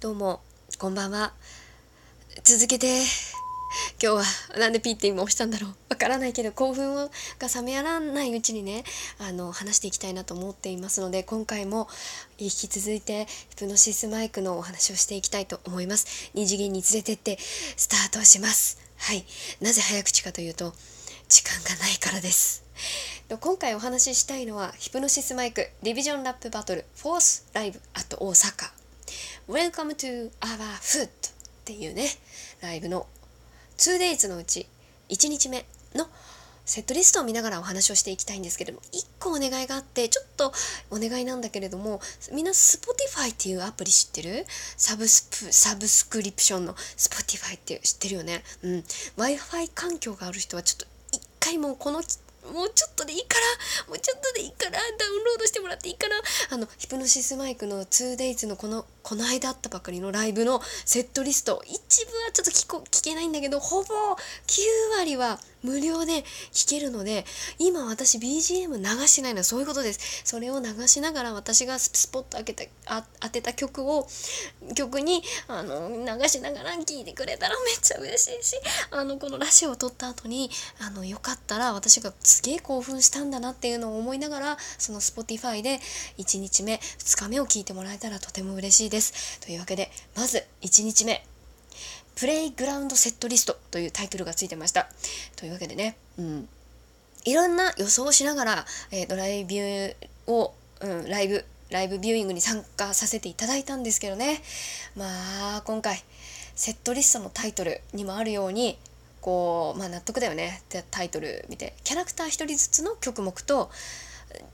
どうもこんばんは。続けて。今日はなんでピーって今押したんだろう。わからないけど興奮が冷めやらないうちにねあの話していきたいなと思っていますので今回も引き続いてヒプノシスマイクのお話をしていきたいと思います。二次元に連れてってスタートします。はい。なぜ早口かというと時間がないからです。今回お話ししたいのはヒプノシスマイクディビジョンラップバトルフォースライブアット大阪 Welcome to our food っていうねライブの 2days のうち1日目のセットリストを見ながらお話をしていきたいんですけれども1個お願いがあってちょっとお願いなんだけれどもみんな Spotify っていうアプリ知ってる？サブスプサブスクリプションの Spotify って知ってるよね？うん。Wi-Fi 環境がある人はちょっと一回もこのもうちょっとでいいからもうちょっとでいいからダウンロードしてもらっていいかなあのヒプノシスマイクの 2days のこのこの間あったばかりのライブのセットリスト一部はちょっと聞こ聞けないんだけどほぼ9割は無料で聴けるので今私 BGM 流してないのはそういうことです。それを流しながら私がスポット開けたあ当てた曲を曲にあの流しながら聴いてくれたら めっちゃ嬉しいしあのこのラジオを撮った後にあのよかったら私がすげえ興奮したんだなっていうのを思いながらその Spotify で1日目2日目を聞いてもらえたらとても嬉しいです。というわけでまず1日目。プレイグラウンドセットリストというタイトルがついてました。というわけでね、うん、いろんな予想をしながら、えー、ドライビューを、うん、ライブ、ライブビューイングに参加させていただいたんですけどね、まあ、今回、セットリストのタイトルにもあるように、こう、まあ納得だよね。ってタイトル見て、キャラクター1人ずつの曲目と、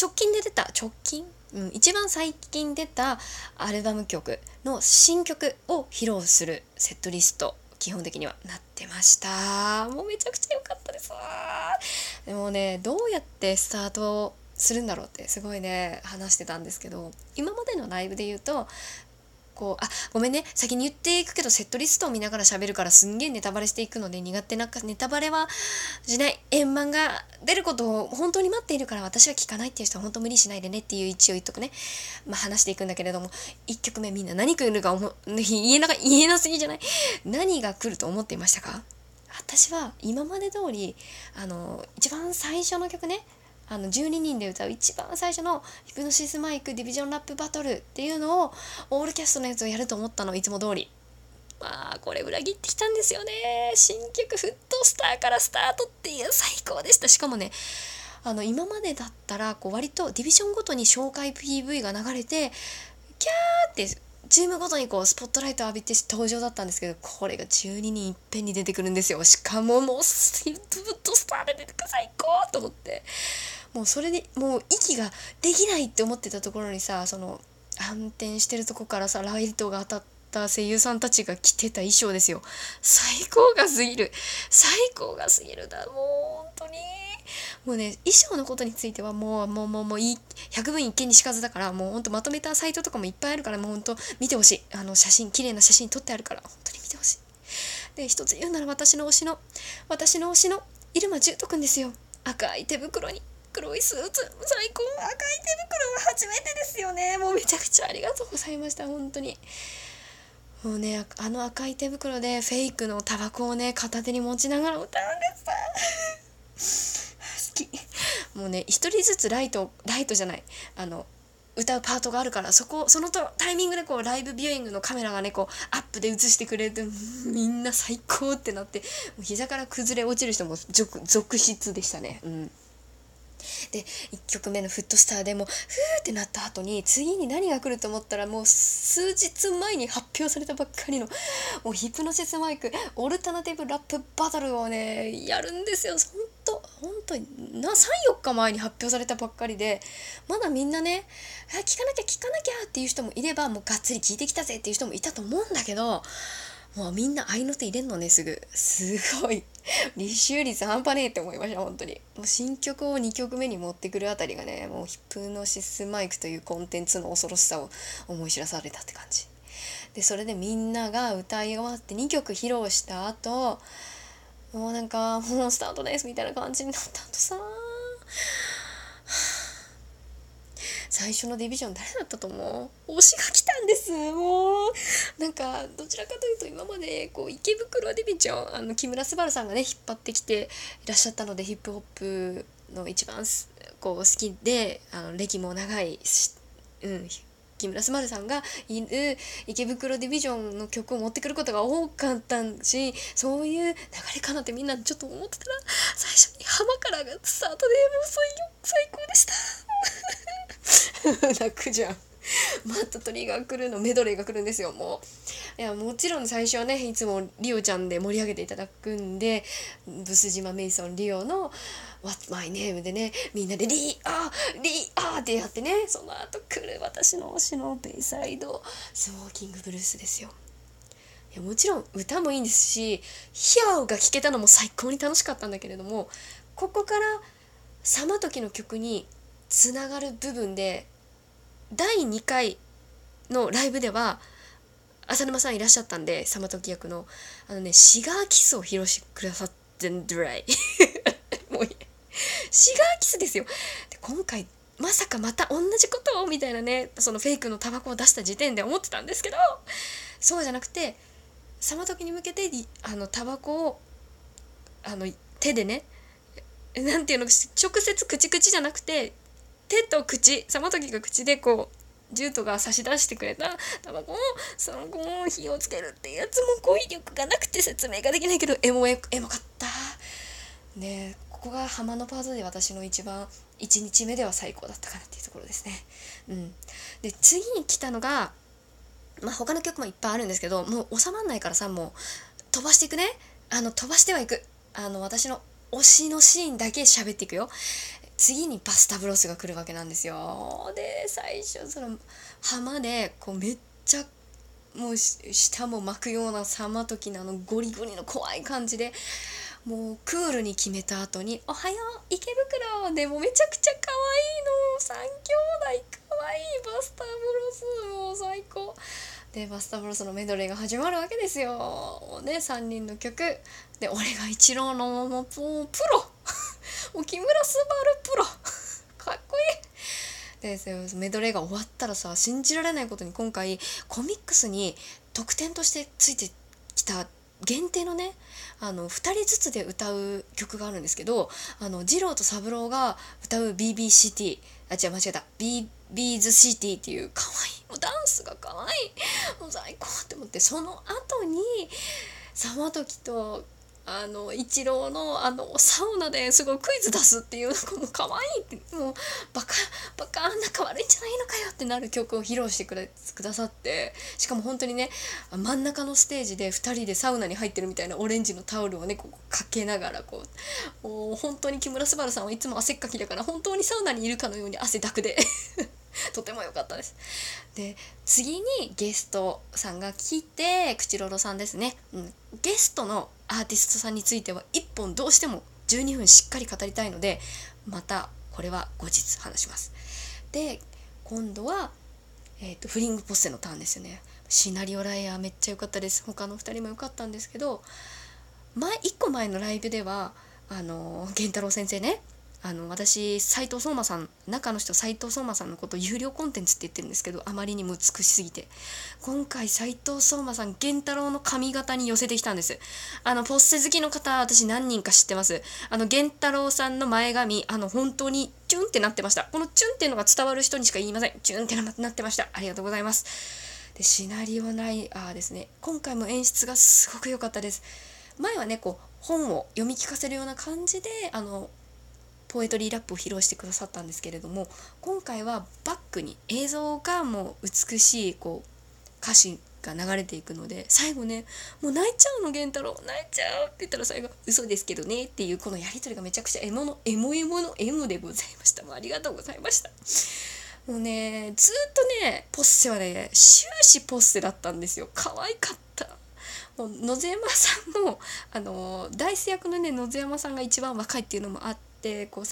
直近で出た、直近？うん、一番最近出たアルバム曲の新曲を披露するセットリスト基本的にはなってました。もうめちゃくちゃ良かったですでもねどうやってスタートするんだろうってすごいね話してたんですけど今までのライブで言うとこうあごめんね。先に言っていくけどセットリストを見ながら喋るからすんげえネタバレしていくので苦手なネタバレはしない。円満が出ることを本当に待っているから私は聞かないっていう人は本当無理しないでねっていう一応言っとくね。まあ話していくんだけれども1曲目みんな何来るか思言えな言えなすぎじゃない？何が来ると思っていましたか？私は今まで通りあの一番最初の曲ねあの12人で歌う一番最初のヒプノシスマイクディビジョンラップバトルっていうのをオールキャストのやつをやると思ったのいつも通り。まあこれ裏切ってきたんですよね。新曲フットスターからスタートっていう最高でした。しかもねあの今までだったらこう割とディビジョンごとに紹介 PV が流れてキャーってチームごとにこうスポットライトを浴びて登場だったんですけどこれが12人いっぺんに出てくるんですよ。しかももうフットスターで出てくる最高と思って。もうそれでもう息ができないって思ってたところにさその反転してるとこからさライトが当たった声優さんたちが着てた衣装ですよ。最高がすぎる。最高がすぎるだもう。当に。もうね衣装のことについてはもうもうもうもう百分一見にしかずだからもうほんとまとめたサイトとかもいっぱいあるからもうほんと見てほしい。あの写真綺麗な写真撮ってあるから本当に見てほしい。で一つ言うなら私の推しの私の推しの入間重斗くんですよ。赤い手袋に黒いスーツ。最高。赤い手袋は初めてですよね。もうめちゃくちゃありがとうございました本当に。もうねあの赤い手袋でフェイクのタバコをね片手に持ちながら歌うんです。好き。もうね一人ずつライトライトじゃない。あの歌うパートがあるからそこそのとタイミングでこうライブビューイングのカメラがねこうアップで映してくれてみんな最高ってなってもう膝から崩れ落ちる人も続出でしたね。うん。で1曲目のフットスターでもふーってなった後に次に何が来ると思ったらもう数日前に発表されたばっかりのもうヒプノシスマイクオルタナティブラップバトルをねやるんですよ。ほんとほんとな34日前に発表されたばっかりでまだみんなね聞かなきゃ聞かなきゃっていう人もいればもうがっつり聞いてきたぜっていう人もいたと思うんだけどもうみんな合いの手入れんのねすぐ。すごい。履修率半端ねえって思いました本当に。もう新曲を2曲目に持ってくるあたりがねもうヒプノシスマイクというコンテンツの恐ろしさを思い知らされたって感じ。でそれでみんなが歌い終わって2曲披露した後もうなんかもうスタートですみたいな感じになった後さ最初のディビジョン誰だったと思う？推しが来たんです。もうなんかどちらかというと今までこう池袋ディビジョンあの木村昴さんがね引っ張ってきていらっしゃったのでヒップホップの一番こう好きであの歴も長い、うん、木村昴さんがいる池袋ディビジョンの曲を持ってくることが多かったしそういう流れかなってみんなちょっと思ってたら最初に浜からがスタートでもう最高でした。泣くじゃん。MAD TRIGGER 来るのメドレーが来るんですよもういやもちろん最初はねいつも理鶯ちゃんで盛り上げていただくんでブス島メイソンリオの「What's my name」でねみんなで「リーアーリーアー」ってやってねその後来る私の推しの Bayside Smoking Blues ですよ。いやもちろん歌もいいんですし「ヒャオ」が聴けたのも最高に楽しかったんだけれどもここから「左馬刻」の曲につながる部分で第2回のライブでは浅沼さんいらっしゃったんでサマトキ役のあのねシガーキスを披露してくださってんドライもうシガーキスですよ。で今回まさかまた同じことをみたいなねそのフェイクのタバコを出した時点で思ってたんですけどそうじゃなくてサマトキに向けてあのタバコをあの手でねなんていうの直接口口じゃなくて手と口さまときが口でこうジュートが差し出してくれたタバコをその子を火をつけるってやつも語彙力がなくて説明ができないけどエモエエモかった。ねここが浜のパートで私の一番1日目では最高だったかなっていうところですね。うん。で次に来たのがまあ他の曲もいっぱいあるんですけどもう収まんないからさもう飛ばしていくね。あの飛ばしてはいく。あの私の推しのシーンだけ喋っていくよ。次にパスタブロスが来るわけなんですよ。で最初その浜でこうめっちゃもう舌も巻くようなさまときのあのゴリゴリの怖い感じでもうクールに決めた後に「おはよう池袋」でもめちゃくちゃ可愛いの3兄弟可愛いバスタブロスもう最高。でバスタブロスのメドレーが始まるわけですよ。ね3人の曲。で俺が一郎のもうプロもう木村昴プロ。かっこいい。でメドレーが終わったらさ信じられないことに今回コミックスに特典としてついてきた限定のねあの2人ずつで歌う曲があるんですけどあの二郎と三郎が歌う BBCT あ違う間違えた。B ビーズシティっていう可愛いもうダンスが可愛いもう最高って思ってその後にさまときとあの一郎のあのサウナですごいクイズ出すっていうのも可愛いってもうバカバカ仲悪いんじゃないのかよってなる曲を披露してくれくださって。しかも本当にね真ん中のステージで2人でサウナに入ってるみたいなオレンジのタオルをねこうかけながらこう。もう本当に木村昴さんはいつも汗っかきだから本当にサウナにいるかのように汗だくで。とても良かったです。で次にゲストさんが来て口ロロさんですね、うん、ゲストのアーティストさんについては1本どうしても12分しっかり語りたいのでまたこれは後日話します。で今度は、えーと、フリングポッセのターンですよね。シナリオライアーめっちゃ良かったです他の2人も良かったんですけど前1個前のライブではあの源太郎先生ねあの私斎藤壮馬さん中の人斎藤壮馬さんのこと有料コンテンツって言ってるんですけどあまりにも美しすぎて。今回斎藤壮馬さん源太郎の髪型に寄せてきたんです。あのポッセ好きの方私何人か知ってます。あの源太郎さんの前髪あの本当にチュンってなってました。このチュンっていうのが伝わる人にしか言いません。チュンってなってました。ありがとうございます。でシナリオナイアーですね。今回も演出がすごく良かったです。前はねこう本を読み聞かせるような感じであのポエトリーラップを披露してくださったんですけれども今回はバックに映像がもう美しいこう歌詞が流れていくので最後ね「もう泣いちゃうの源太郎。泣いちゃう」って言ったら最後「嘘ですけどね」っていうこのやり取りがめちゃくちゃエモのエモエモのエモでございました。もうありがとうございました。もうねずっとねポッセはね終始ポッセだったんですよ。可愛かった。もう野津山さんのあの大生役のね野津山さんが一番若いっていうのもあってってこう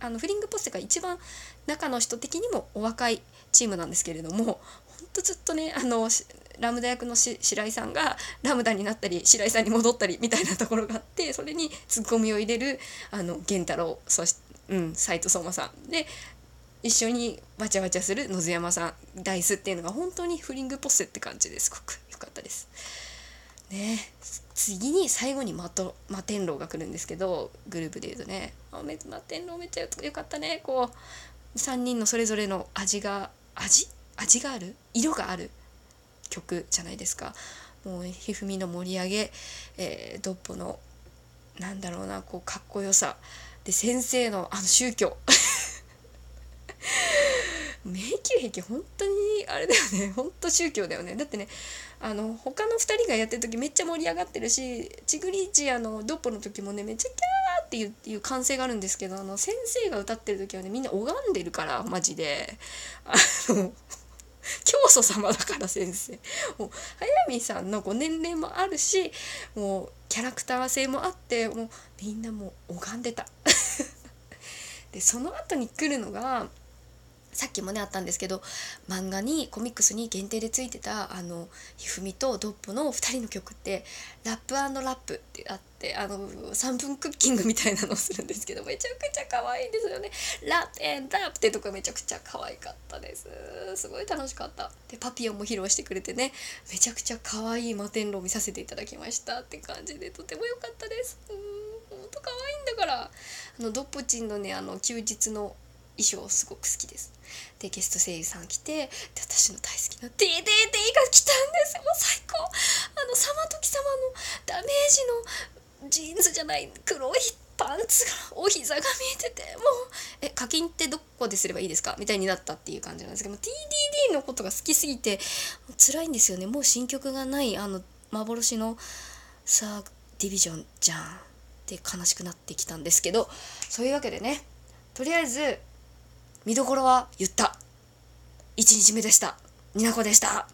あのフリングポステが一番中の人的にもお若いチームなんですけれどもほんとずっとねあのラムダ役の白井さんがラムダになったり白井さんに戻ったりみたいなところがあってそれにツッコミを入れるあの源太郎そして、うん、斎藤相馬さんで一緒にわちゃわちゃする野津山さんダイスっていうのが本当にフリングポッセって感じですごく良かったです。ね。次に最後にマトマテンローが来るんですけどグループでいうとね。あめマテンローめっちゃ良かったね。こう3人のそれぞれの味が味？味がある？色がある？曲じゃないですか。もうひふみの盛り上げ、えー、ドッポのなんだろうなこうかっこよさ。で先生のあの宗教。迷宮壁本当にあれだよね。本当宗教だよね。だってねあの他の2人がやってる時めっちゃ盛り上がってるしチグリーチあのドッポの時もねめっちゃキャーっていうっていう歓声があるんですけどあの先生が歌ってる時はねみんな拝んでるからマジで。あの教祖様だから先生。もう早見さんのこう年齢もあるしもうキャラクター性もあってもうみんなもう拝んでた。でその後に来るのがさっきもねあったんですけど漫画にコミックスに限定でついてたあのひふみとドッポの2人の曲ってラップラップってあってあの3分クッキングみたいなのをするんですけどめちゃくちゃ可愛いんですよね。ラップエンラップってとこめちゃくちゃ可愛かったです。すごい楽しかった。でパピヨンも披露してくれてねめちゃくちゃ可愛い摩天楼見させていただきましたって感じでとても良かったです。うんほんと可愛いんだから。あのドッポチンのねあの休日の衣装すごく好きです。でゲスト声優さん来てで私の大好きな DDD が来たんですもう最高。あのサマトキ様のダメージのジーンズじゃない黒いパンツがお膝が見えててもうえ課金ってどこですればいいですか？みたいになったっていう感じなんですけど TDD のことが好きすぎて辛いんですよね。もう新曲がないあの幻のさあディビジョンじゃん。って悲しくなってきたんですけどそういうわけでねとりあえず見どころは言った1日目でした。になこでした。